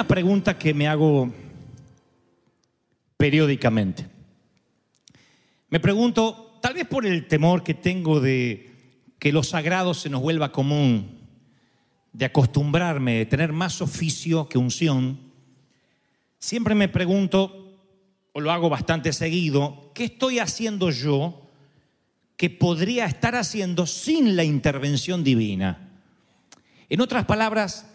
una pregunta que me hago periódicamente. Me pregunto, tal vez por el temor que tengo de que lo sagrado se nos vuelva común, de acostumbrarme, de tener más oficio que unción, siempre me pregunto, o lo hago bastante seguido, ¿qué estoy haciendo yo que podría estar haciendo sin la intervención divina? En otras palabras,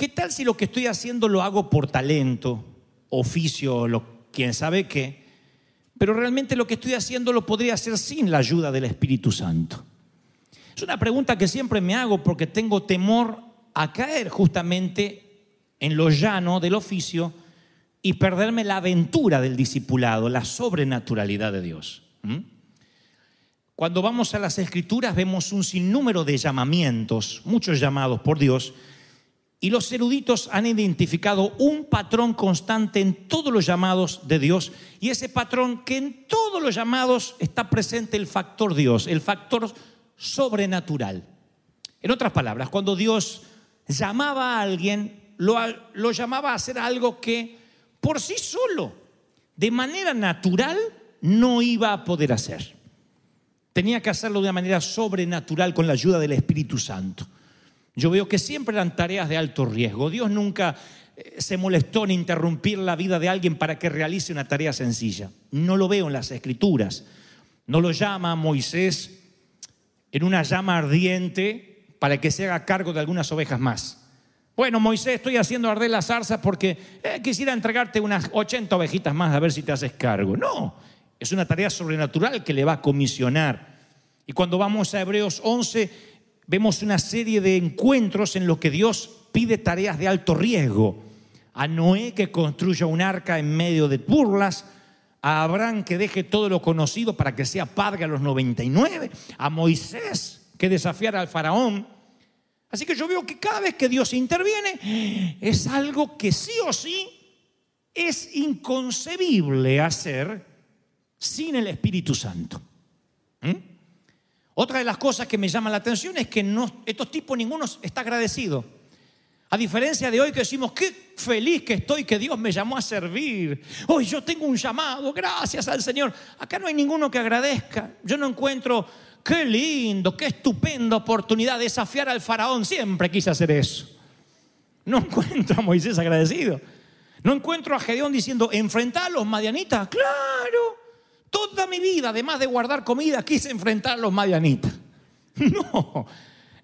¿qué tal si lo que estoy haciendo lo hago por talento, oficio, lo, quién sabe qué? Pero realmente lo que estoy haciendo lo podría hacer sin la ayuda del Espíritu Santo. Es una pregunta que siempre me hago porque tengo temor a caer justamente en lo llano del oficio y perderme la aventura del discipulado, la sobrenaturalidad de Dios. ¿Mm? Cuando vamos a las escrituras vemos un sinnúmero de llamamientos, muchos llamados por Dios, y los eruditos han identificado un patrón constante en todos los llamados de Dios, y ese patrón que en todos los llamados está presente el factor Dios, el factor sobrenatural. En otras palabras, cuando Dios llamaba a alguien, lo, llamaba a hacer algo que por sí solo, de manera natural, no iba a poder hacer. Tenía que hacerlo de una manera sobrenatural con la ayuda del Espíritu Santo. Yo veo que siempre eran tareas de alto riesgo. Dios nunca eh, se molestó en interrumpir la vida de alguien para que realice una tarea sencilla. No lo veo en las escrituras. No lo llama Moisés en una llama ardiente para que se haga cargo de algunas ovejas más. Bueno, Moisés, estoy haciendo arder la zarza porque eh, quisiera entregarte unas 80 ovejitas más a ver si te haces cargo. No, es una tarea sobrenatural que le va a comisionar. Y cuando vamos a Hebreos 11, vemos una serie de encuentros en los que Dios pide tareas de alto riesgo. A Noé que construya un arca en medio de burlas, a Abraham que deje todo lo conocido para que sea padre a los 99, a Moisés que desafiara al faraón. Así que yo veo que cada vez que Dios interviene es algo que sí o sí es inconcebible hacer sin el Espíritu Santo. ¿Mm? Otra de las cosas que me llama la atención es que estos tipos ninguno está agradecido. A diferencia de hoy que decimos, qué feliz que estoy que Dios me llamó a servir. Hoy yo tengo un llamado, gracias al Señor. Acá no hay ninguno que agradezca. Yo no encuentro, qué lindo, qué estupenda oportunidad de desafiar al faraón. Siempre quise hacer eso. No encuentro a Moisés agradecido. No encuentro a Gedeón diciendo, enfrentar a los madianitas. Claro, toda mi vida, además de guardar comida, quise enfrentar a los madianitas. No,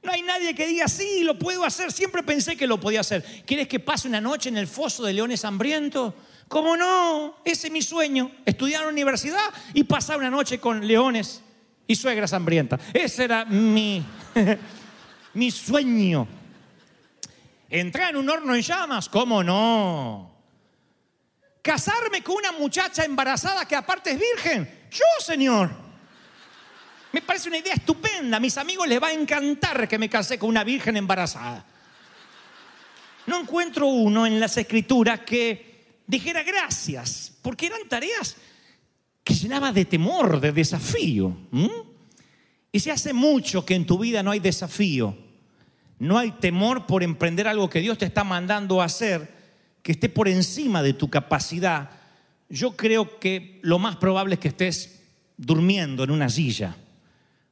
no hay nadie que diga, sí, lo puedo hacer, siempre pensé que lo podía hacer. ¿Quieres que pase una noche en el foso de leones hambrientos? ¿Cómo no? Ese es mi sueño, estudiar en la universidad y pasar una noche con leones y suegras hambrientas. Ese era mi, mi sueño. Entrar en un horno en llamas, ¿cómo no? Casarme con una muchacha embarazada que aparte es virgen. Yo, Señor. Me parece una idea estupenda. A mis amigos les va a encantar que me casé con una virgen embarazada. No encuentro uno en las escrituras que dijera gracias, porque eran tareas que llenaba de temor, de desafío. Y si hace mucho que en tu vida no hay desafío, no hay temor por emprender algo que Dios te está mandando a hacer, que esté por encima de tu capacidad, yo creo que lo más probable es que estés durmiendo en una silla.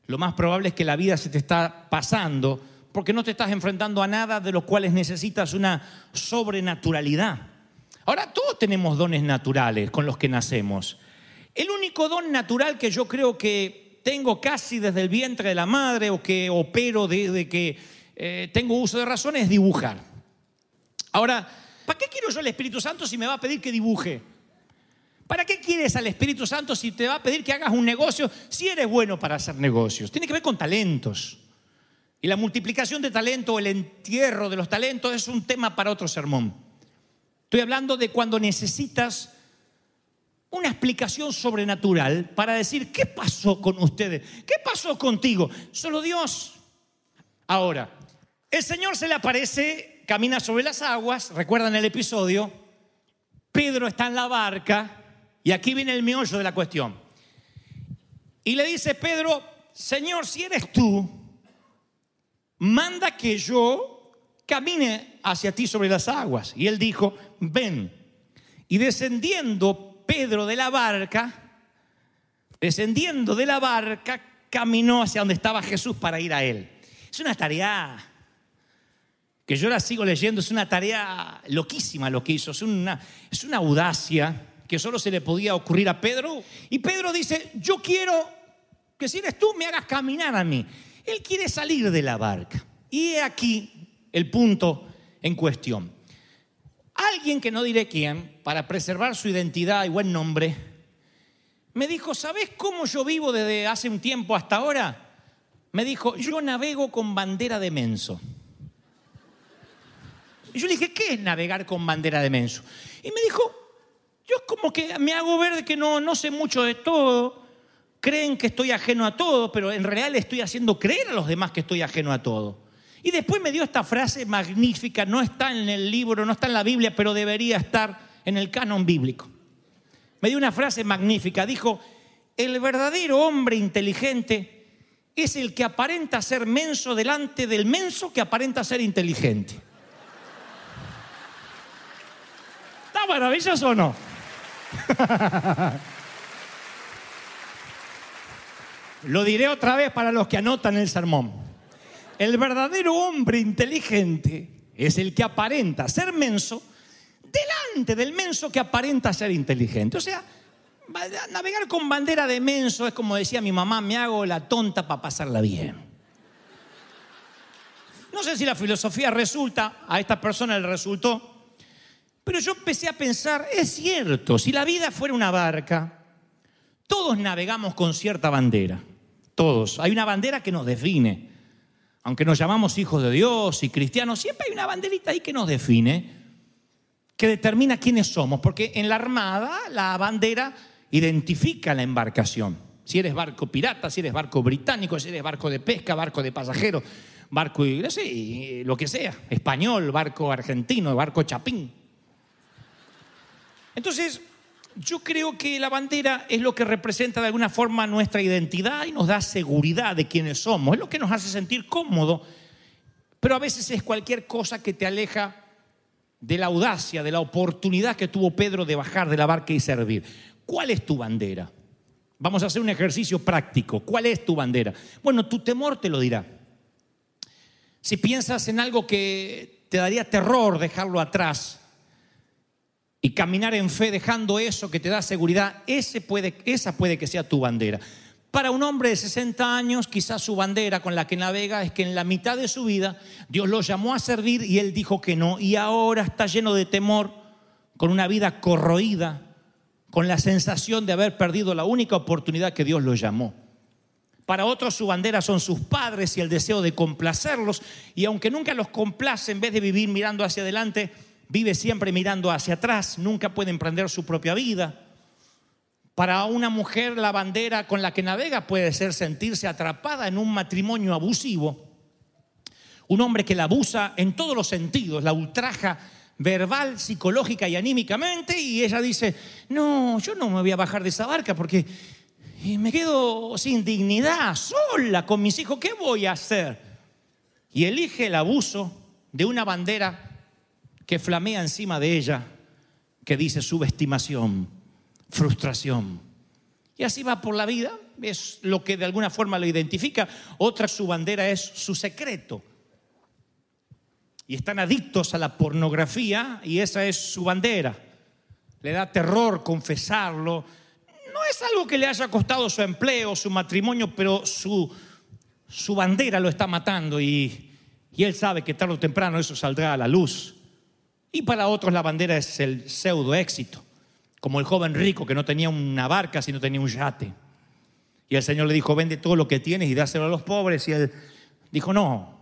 Lo más probable es que la vida se te está pasando porque no te estás enfrentando a nada de los cuales necesitas una sobrenaturalidad. Ahora, todos tenemos dones naturales con los que nacemos. El único don natural que yo creo que tengo casi desde el vientre de la madre o que opero desde que eh, tengo uso de razón es dibujar. Ahora, ¿para qué quiero yo al Espíritu Santo si me va a pedir que dibuje? ¿Para qué quieres al Espíritu Santo si te va a pedir que hagas un negocio si eres bueno para hacer negocios? Tiene que ver con talentos. Y la multiplicación de talento el entierro de los talentos es un tema para otro sermón. Estoy hablando de cuando necesitas una explicación sobrenatural para decir, ¿qué pasó con ustedes? ¿Qué pasó contigo? Solo Dios. Ahora, el Señor se le aparece, camina sobre las aguas, recuerdan el episodio, Pedro está en la barca y aquí viene el meollo de la cuestión. Y le dice Pedro, Señor, si eres tú, manda que yo camine hacia ti sobre las aguas. Y él dijo, ven. Y descendiendo Pedro de la barca, descendiendo de la barca, caminó hacia donde estaba Jesús para ir a él. Es una tarea que yo la sigo leyendo, es una tarea loquísima lo que hizo, es una, es una audacia que solo se le podía ocurrir a Pedro. Y Pedro dice, yo quiero que si eres tú me hagas caminar a mí. Él quiere salir de la barca. Y he aquí el punto en cuestión. Alguien que no diré quién, para preservar su identidad y buen nombre, me dijo, ¿sabes cómo yo vivo desde hace un tiempo hasta ahora? Me dijo, yo navego con bandera de menso. Y yo le dije, ¿qué es navegar con bandera de menso? Y me dijo, yo como que me hago ver que no, no sé mucho de todo, creen que estoy ajeno a todo, pero en realidad le estoy haciendo creer a los demás que estoy ajeno a todo. Y después me dio esta frase magnífica, no está en el libro, no está en la Biblia, pero debería estar en el canon bíblico. Me dio una frase magnífica, dijo, el verdadero hombre inteligente es el que aparenta ser menso delante del menso que aparenta ser inteligente. ¿Está maravilloso o no? Lo diré otra vez para los que anotan el sermón. El verdadero hombre inteligente es el que aparenta ser menso delante del menso que aparenta ser inteligente. O sea, navegar con bandera de menso es como decía mi mamá, me hago la tonta para pasarla bien. No sé si la filosofía resulta, a esta persona le resultó, pero yo empecé a pensar, es cierto, si la vida fuera una barca, todos navegamos con cierta bandera, todos. Hay una bandera que nos define. Aunque nos llamamos hijos de Dios y cristianos, siempre hay una banderita ahí que nos define, que determina quiénes somos, porque en la armada la bandera identifica la embarcación. Si eres barco pirata, si eres barco británico, si eres barco de pesca, barco de pasajeros, barco, no sé, lo que sea, español, barco argentino, barco chapín. Entonces, yo creo que la bandera es lo que representa de alguna forma nuestra identidad y nos da seguridad de quiénes somos, es lo que nos hace sentir cómodo, pero a veces es cualquier cosa que te aleja de la audacia, de la oportunidad que tuvo Pedro de bajar de la barca y servir. ¿Cuál es tu bandera? Vamos a hacer un ejercicio práctico. ¿Cuál es tu bandera? Bueno, tu temor te lo dirá. Si piensas en algo que te daría terror dejarlo atrás, y caminar en fe dejando eso que te da seguridad, ese puede, esa puede que sea tu bandera. Para un hombre de 60 años, quizás su bandera con la que navega es que en la mitad de su vida Dios lo llamó a servir y él dijo que no. Y ahora está lleno de temor, con una vida corroída, con la sensación de haber perdido la única oportunidad que Dios lo llamó. Para otros su bandera son sus padres y el deseo de complacerlos. Y aunque nunca los complace, en vez de vivir mirando hacia adelante, vive siempre mirando hacia atrás, nunca puede emprender su propia vida. Para una mujer la bandera con la que navega puede ser sentirse atrapada en un matrimonio abusivo. Un hombre que la abusa en todos los sentidos, la ultraja verbal, psicológica y anímicamente y ella dice, no, yo no me voy a bajar de esa barca porque me quedo sin dignidad, sola con mis hijos, ¿qué voy a hacer? Y elige el abuso de una bandera que flamea encima de ella, que dice subestimación, frustración. Y así va por la vida, es lo que de alguna forma lo identifica. Otra su bandera es su secreto. Y están adictos a la pornografía y esa es su bandera. Le da terror confesarlo. No es algo que le haya costado su empleo, su matrimonio, pero su, su bandera lo está matando y, y él sabe que tarde o temprano eso saldrá a la luz. Y para otros la bandera es el pseudo éxito, como el joven rico que no tenía una barca, sino tenía un yate. Y el Señor le dijo, vende todo lo que tienes y dáselo a los pobres. Y él dijo, no.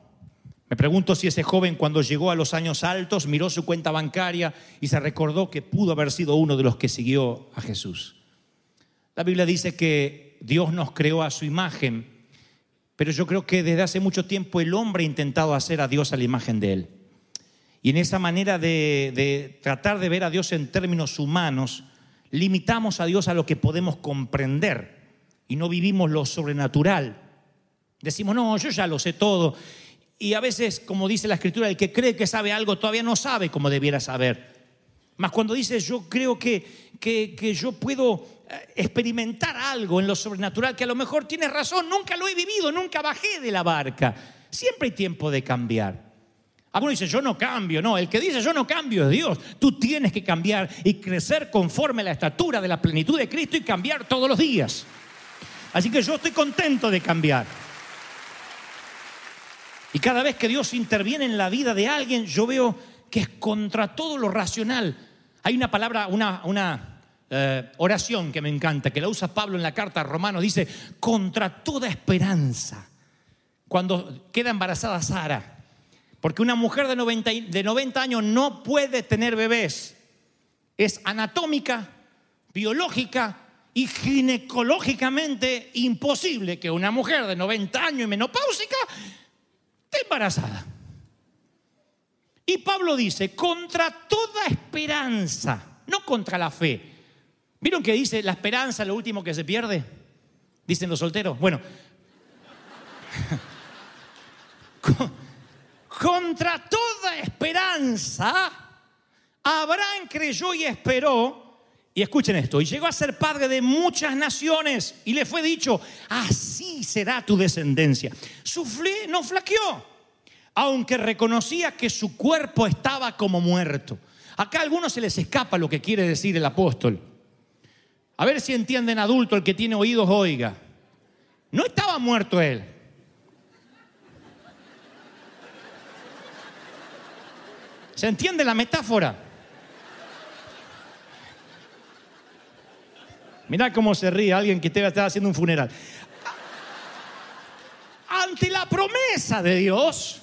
Me pregunto si ese joven cuando llegó a los años altos miró su cuenta bancaria y se recordó que pudo haber sido uno de los que siguió a Jesús. La Biblia dice que Dios nos creó a su imagen, pero yo creo que desde hace mucho tiempo el hombre ha intentado hacer a Dios a la imagen de él. Y en esa manera de, tratar de ver a Dios en términos humanos, limitamos a Dios a lo que podemos comprender y no vivimos lo sobrenatural. Decimos, no, yo ya lo sé todo. Y a veces, como dice la escritura, el que cree que sabe algo todavía no sabe como debiera saber. Más cuando dice, yo creo que, que, que yo puedo eh, experimentar algo en lo sobrenatural, que a lo mejor tienes razón, nunca lo he vivido, nunca bajé de la barca. Siempre hay tiempo de cambiar. Algunos dicen, yo no cambio. No, el que dice yo no cambio es Dios. Tú tienes que cambiar y crecer conforme a la estatura de la plenitud de Cristo y cambiar todos los días. Así que yo estoy contento de cambiar. Y cada vez que Dios interviene en la vida de alguien, yo veo que es contra todo lo racional. Hay una palabra, una, una eh, oración que me encanta, que la usa Pablo en la carta a Romanos, dice, contra toda esperanza. Cuando queda embarazada Sara, porque una mujer de 90, de 90 años no puede tener bebés. Es anatómica, biológica y ginecológicamente imposible que una mujer de 90 años y menopáusica esté embarazada. Y Pablo dice, contra toda esperanza, no contra la fe. ¿Vieron que dice la esperanza lo último que se pierde? Dicen los solteros. Bueno, contra toda esperanza, Abraham creyó y esperó. Y escuchen esto, y llegó a ser padre de muchas naciones y le fue dicho, así será tu descendencia. Su fe no flaqueó, aunque reconocía que su cuerpo estaba como muerto. Acá a algunos se les escapa lo que quiere decir el apóstol. A ver si entienden adulto, el que tiene oídos oiga. No estaba muerto él. ¿Se entiende la metáfora? Mirá cómo se ríe alguien que te está haciendo un funeral. Ante la promesa de Dios,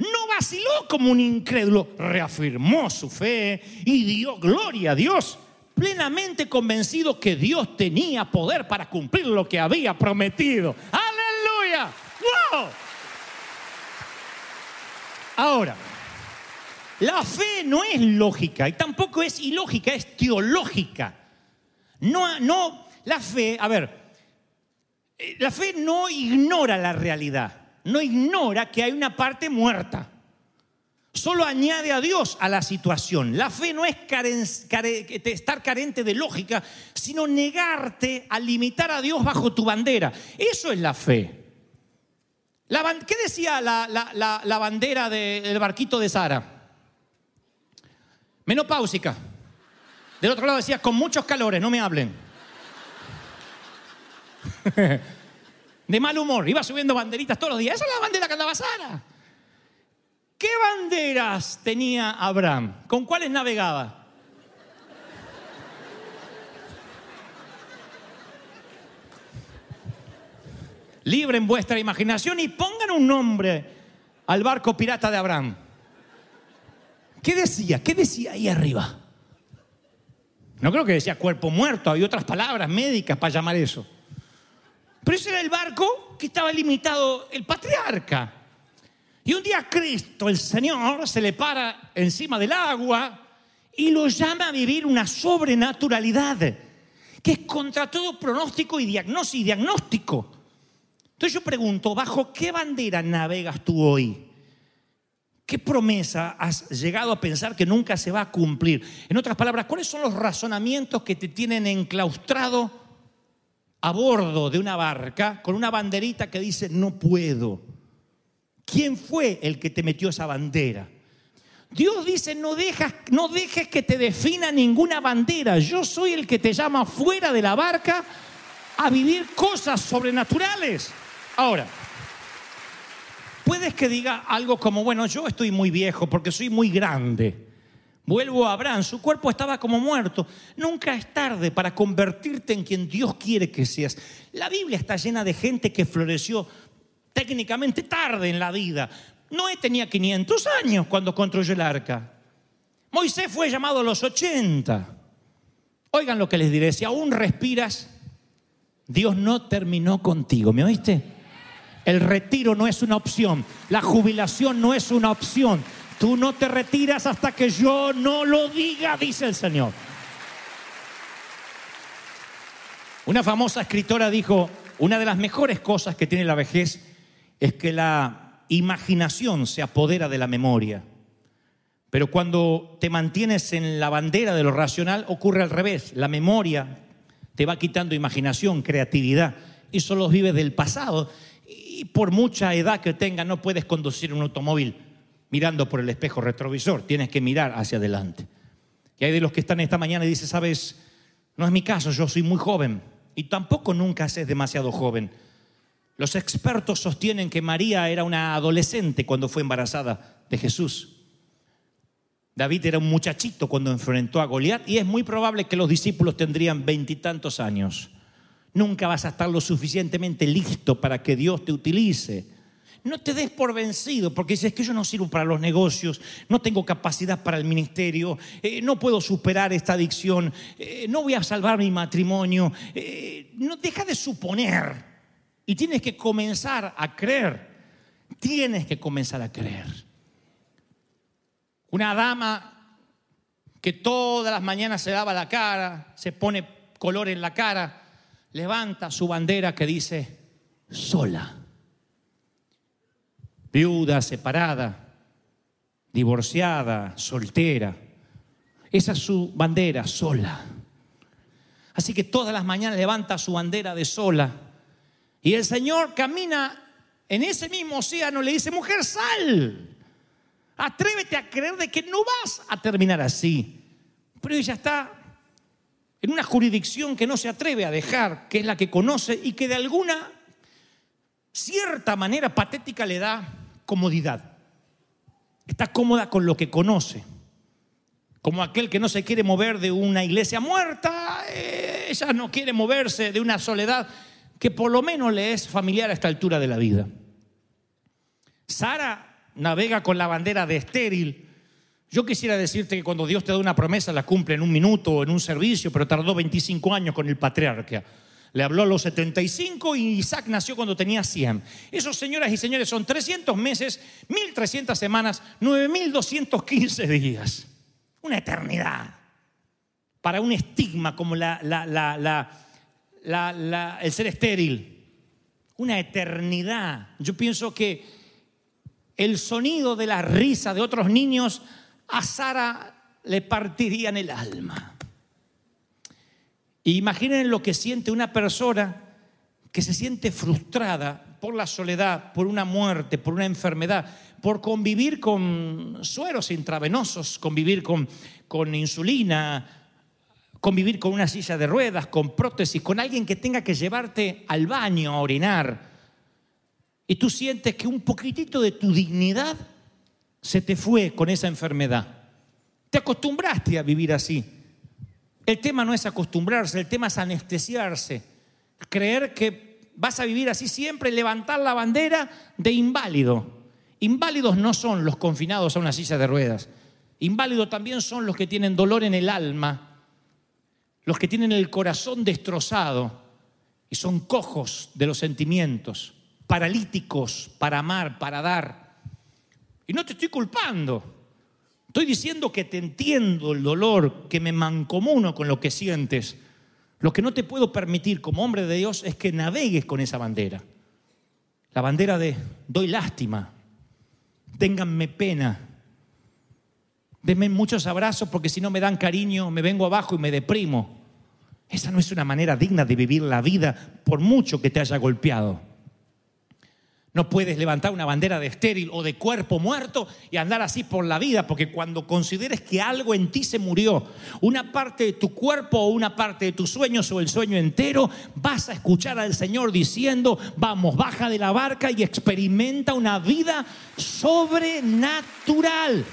no vaciló como un incrédulo, reafirmó su fe y dio gloria a Dios, plenamente convencido que Dios tenía poder para cumplir lo que había prometido. ¡Aleluya! ¡Wow! Ahora, la fe no es lógica y tampoco es ilógica, es teológica. No, no, la fe, a ver, la fe no ignora la realidad, no ignora que hay una parte muerta. Solo añade a Dios a la situación. La fe no es care, estar carente de lógica, sino negarte a limitar a Dios bajo tu bandera. Eso es la fe. La, ¿Qué decía la, bandera de, del barquito de Sara? Menopáusica. Del otro lado decía, con muchos calores, no me hablen. De mal humor, iba subiendo banderitas todos los días. Esa es la bandera que andaba Sara. ¿Qué banderas tenía Abraham? ¿Con cuáles navegaba? Libre en vuestra imaginación y pongan un nombre al barco pirata de Abraham. ¿Qué decía? ¿Qué decía ahí arriba? No creo que decía cuerpo muerto, hay otras palabras médicas para llamar eso. Pero ese era el barco que estaba limitado el patriarca. Y un día Cristo, el Señor, se le para encima del agua y lo llama a vivir una sobrenaturalidad que es contra todo pronóstico y diagnóstico. Entonces yo pregunto, ¿bajo qué bandera navegas tú hoy? ¿Qué promesa has llegado a pensar que nunca se va a cumplir? En otras palabras, ¿cuáles son los razonamientos que te tienen enclaustrado a bordo de una barca con una banderita que dice no puedo? ¿Quién fue el que te metió esa bandera? Dios dice, no, dejas, no dejes que te defina ninguna bandera. Yo soy el que te llama fuera de la barca a vivir cosas sobrenaturales. Ahora, puedes que diga algo como, bueno, yo estoy muy viejo porque soy muy grande. Vuelvo a Abraham, su cuerpo estaba como muerto. Nunca es tarde para convertirte en quien Dios quiere que seas. La Biblia está llena de gente que floreció técnicamente tarde en la vida. Noé tenía 500 años cuando construyó el arca. Moisés fue llamado a los 80. Oigan lo que les diré, si aún respiras, Dios no terminó contigo, ¿me oíste? El retiro no es una opción, la jubilación no es una opción. Tú no te retiras hasta que yo no lo diga, dice el Señor. Una famosa escritora dijo, una de las mejores cosas que tiene la vejez es que la imaginación se apodera de la memoria. Pero cuando te mantienes en la bandera de lo racional, ocurre al revés. La memoria te va quitando imaginación, creatividad, y solo vives del pasado. Y por mucha edad que tengas, no puedes conducir un automóvil mirando por el espejo retrovisor, tienes que mirar hacia adelante. Y hay de los que están esta mañana y dicen, sabes, no es mi caso, yo soy muy joven, y tampoco nunca es demasiado joven. Los expertos sostienen que María era una adolescente cuando fue embarazada de Jesús. David era un muchachito cuando enfrentó a Goliat y es muy probable que los discípulos tendrían veintitantos años. Nunca vas a estar lo suficientemente listo para que Dios te utilice. No te des por vencido porque dices que yo no sirvo para los negocios, no tengo capacidad para el ministerio, eh, no puedo superar esta adicción, eh, no voy a salvar mi matrimonio. Eh, no deja de suponer y tienes que comenzar a creer. Tienes que comenzar a creer. Una dama que todas las mañanas se lava la cara, se pone color en la cara, levanta su bandera que dice sola. Viuda, separada, divorciada, soltera. Esa es su bandera, sola. Así que todas las mañanas levanta su bandera de sola. Y el Señor camina en ese mismo océano, le dice, mujer, sal. Atrévete a creer de que no vas a terminar así. Pero ella está en una jurisdicción que no se atreve a dejar, que es la que conoce y que de alguna cierta manera patética le da comodidad. Está cómoda con lo que conoce. Como aquel que no se quiere mover de una iglesia muerta, eh, ella no quiere moverse de una soledad que por lo menos le es familiar a esta altura de la vida. Sara navega con la bandera de estéril. Yo quisiera decirte que cuando Dios te da una promesa la cumple en un minuto o en un servicio, pero tardó 25 años con el patriarca. Le habló a los 75 y Isaac nació cuando tenía 100. Esos, señoras y señores, son 300 meses, 1300 semanas, 9215 días. Una eternidad. Para un estigma como el ser estéril. Una eternidad. Yo pienso que el sonido de la risa de otros niños a Sara le partiría en el alma. Imaginen lo que siente una persona que se siente frustrada por la soledad, por una muerte, por una enfermedad, por convivir con sueros intravenosos, convivir con, con insulina, convivir con una silla de ruedas, con prótesis, con alguien que tenga que llevarte al baño a orinar. Y tú sientes que un poquitito de tu dignidad se te fue con esa enfermedad. Te acostumbraste a vivir así. El tema no es acostumbrarse, el tema es anestesiarse, creer que vas a vivir así siempre, levantar la bandera de inválido. Inválidos no son los confinados a una silla de ruedas. Inválidos también son los que tienen dolor en el alma, los que tienen el corazón destrozado y son cojos de los sentimientos, paralíticos para amar, para dar. Y no te estoy culpando. Estoy diciendo que te entiendo el dolor, que me mancomuno con lo que sientes. Lo que no te puedo permitir como hombre de Dios es que navegues con esa bandera. La bandera de doy lástima, ténganme pena. Denme muchos abrazos porque si no me dan cariño, me vengo abajo y me deprimo. Esa no es una manera digna de vivir la vida por mucho que te haya golpeado. No puedes levantar una bandera de estéril o de cuerpo muerto y andar así por la vida, porque cuando consideres que algo en ti se murió, una parte de tu cuerpo o una parte de tus sueños o el sueño entero, vas a escuchar al Señor diciendo, vamos, baja de la barca y experimenta una vida sobrenatural.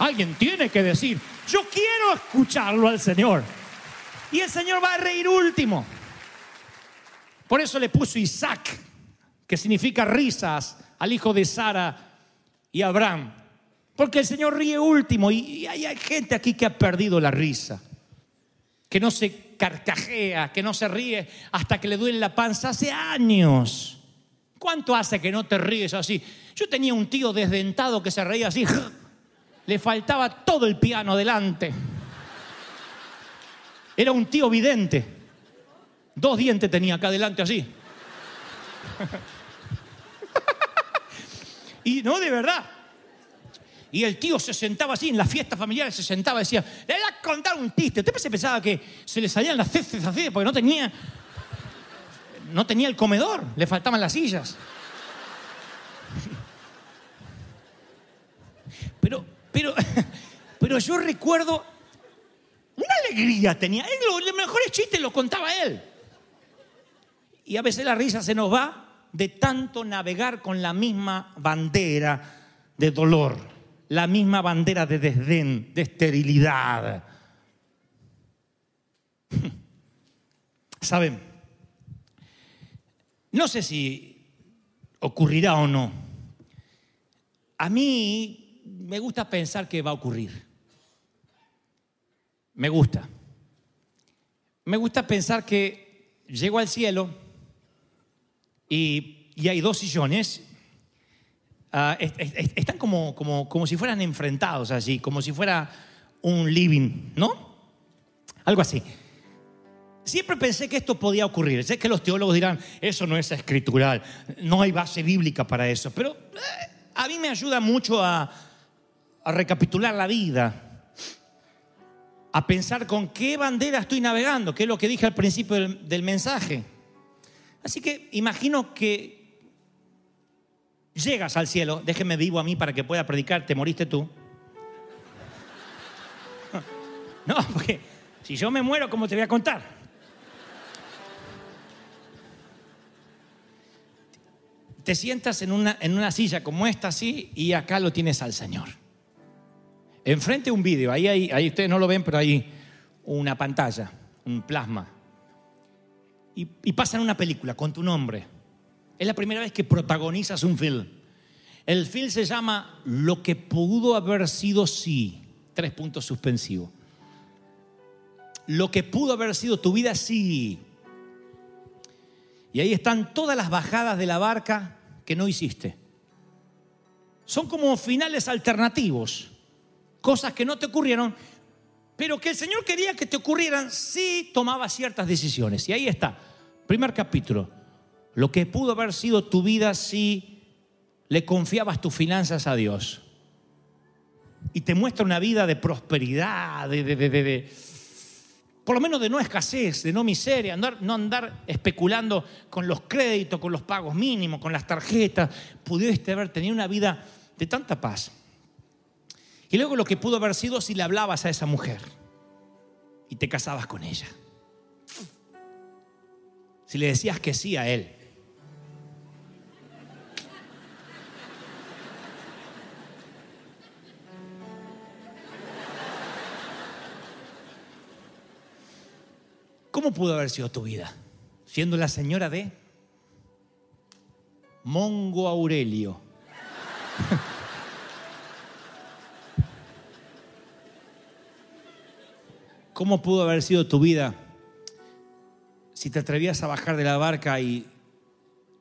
Alguien tiene que decir, yo quiero escucharlo al Señor. Y el Señor va a reír último. Por eso le puso Isaac que significa risas, al hijo de Sara y Abraham. Porque el Señor ríe último y, hay, gente aquí que ha perdido la risa, que no se carcajea, que no se ríe hasta que le duele la panza hace años. ¿Cuánto hace que no te ríes así? Yo tenía un tío desdentado que se reía así, le faltaba todo el piano delante. Era un tío vidente. Dos dientes tenía acá adelante así. Y no, de verdad. Y el tío se sentaba así en las fiestas familiares, se sentaba y decía, le voy a contar un chiste. Usted se pensaba que se le salían las ceces así porque no tenía, no tenía el comedor, le faltaban las sillas. Pero, pero, pero yo recuerdo una alegría tenía. Él, los mejores chistes los contaba él. Y a veces la risa se nos va de tanto navegar con la misma bandera de dolor, la misma bandera de desdén, de esterilidad. ¿Saben? No sé si ocurrirá o no. A mí me gusta pensar que va a ocurrir. Me gusta. Me gusta pensar que llego al cielo y, hay dos sillones. Ah, están como, como, como si fueran enfrentados así, como si fuera un living, ¿no? Algo así. Siempre pensé que esto podía ocurrir. Sé que los teólogos dirán, eso no es escritural, no hay base bíblica para eso, pero eh, a mí me ayuda mucho a, recapitular la vida, a pensar con qué bandera estoy navegando, que es lo que dije al principio del mensaje. Así que imagino que llegas al cielo, déjeme vivo a mí para que pueda predicar, te moriste tú. No, porque si yo me muero, ¿cómo te voy a contar? Te sientas en una, en una silla como esta, así, y acá lo tienes al Señor. Enfrente un vídeo, ahí, ahí, ahí ustedes no lo ven, pero hay una pantalla, un plasma y, pasan una película con tu nombre. Es la primera vez que protagonizas un film. El film se llama Lo que pudo haber sido sí. Tres puntos suspensivos. Lo que pudo haber sido tu vida sí. Y ahí están todas las bajadas de la barca que no hiciste. Son como finales alternativos. Cosas que no te ocurrieron, pero que el Señor quería que te ocurrieran si tomabas ciertas decisiones. Y ahí está. Primer capítulo. Lo que pudo haber sido tu vida si le confiabas tus finanzas a Dios. Y te muestra una vida de prosperidad, de, por lo menos de no escasez, de no miseria, no andar especulando con los créditos, con los pagos mínimos, con las tarjetas. Pudiste haber tenido una vida de tanta paz. Y luego lo que pudo haber sido si le hablabas a esa mujer y te casabas con ella si le decías que sí a Él? ¿Cómo pudo haber sido tu vida? Siendo la señora de Mongo Aurelio. ¿Cómo pudo haber sido tu vida si te atrevías a bajar de la barca y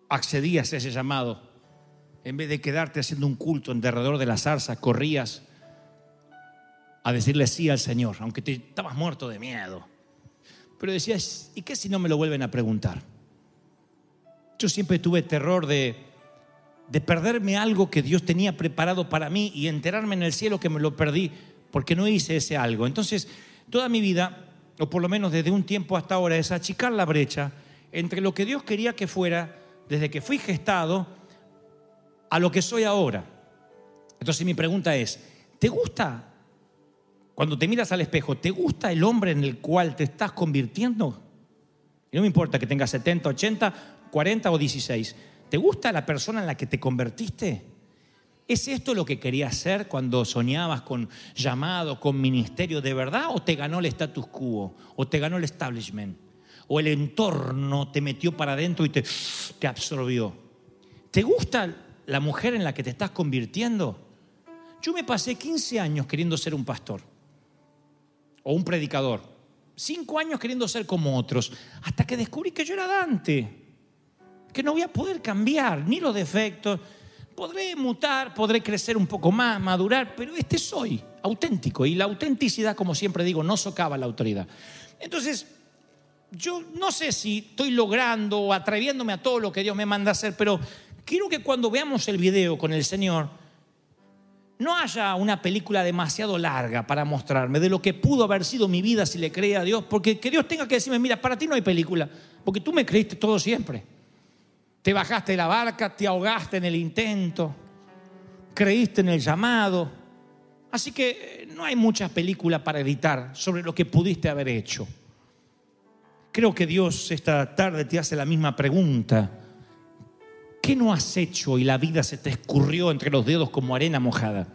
accedías a ese llamado, en vez de quedarte haciendo un culto en derredor de la zarza, corrías a decirle sí al Señor, aunque te estabas muerto de miedo. Pero decías, ¿y qué si no me lo vuelven a preguntar? Yo siempre tuve terror de, de perderme algo que Dios tenía preparado para mí y enterarme en el cielo que me lo perdí porque no hice ese algo. Entonces, toda mi vida, o por lo menos desde un tiempo hasta ahora, es achicar la brecha entre lo que Dios quería que fuera desde que fui gestado a lo que soy ahora. Entonces mi pregunta es, ¿te gusta, cuando te miras al espejo, ¿te gusta el hombre en el cual te estás convirtiendo? Y no me importa que tengas 70, 80, 40 o 16. ¿Te gusta la persona en la que te convertiste? ¿Es esto lo que querías ser cuando soñabas con llamado, con ministerio de verdad? ¿O te ganó el status quo? ¿O te ganó el establishment? ¿O el entorno te metió para adentro y te, te absorbió? ¿Te gusta la mujer en la que te estás convirtiendo? Yo me pasé 15 años queriendo ser un pastor o un predicador. Cinco años queriendo ser como otros, hasta que descubrí que yo era Dante, que no voy a poder cambiar ni los defectos. Podré mutar, podré crecer un poco más, madurar, pero este soy, auténtico. Y la autenticidad, como siempre digo, no socava la autoridad. Entonces, yo no sé si estoy logrando o atreviéndome a todo lo que Dios me manda hacer, pero quiero que cuando veamos el video con el Señor, no haya una película demasiado larga para mostrarme de lo que pudo haber sido mi vida si le creía a Dios, porque que Dios tenga que decirme, mira, para ti no hay película, porque tú me creíste todo siempre. Te bajaste de la barca, te ahogaste en el intento, creíste en el llamado. Así que eh, no hay muchas películas para editar sobre lo que pudiste haber hecho. Creo que Dios esta tarde te hace la misma pregunta. ¿Qué no has hecho y la vida se te escurrió entre los dedos como arena mojada?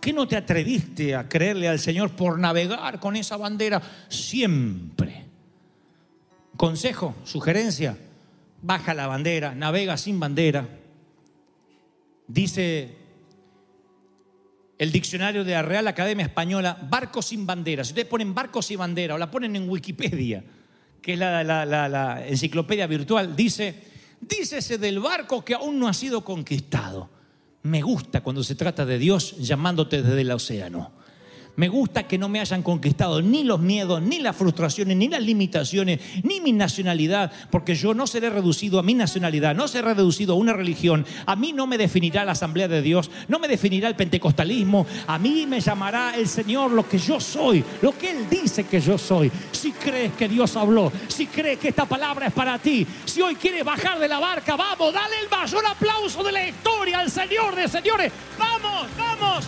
¿Qué no te atreviste a creerle al Señor por navegar con esa bandera siempre? Consejo, sugerencia, baja la bandera, navega sin bandera. Dice el diccionario de la Real Academia Española, barco sin bandera. Si ustedes ponen barco sin bandera o la ponen en Wikipedia, que es la, la, la, la enciclopedia virtual, dice Dícese del barco que aún no ha sido conquistado. Me gusta cuando se trata de Dios llamándote desde el océano. Me gusta que no me hayan conquistado ni los miedos, ni las frustraciones, ni las limitaciones, ni mi nacionalidad, porque yo no seré reducido a mi nacionalidad, no seré reducido a una religión. A mí no me definirá la Asamblea de Dios, no me definirá el pentecostalismo, a mí me llamará el Señor lo que yo soy, lo que Él dice que yo soy. Si crees que Dios habló, si crees que esta palabra es para ti, si hoy quieres bajar de la barca, vamos, dale el mayor aplauso de la historia al Señor de señores. Vamos, vamos.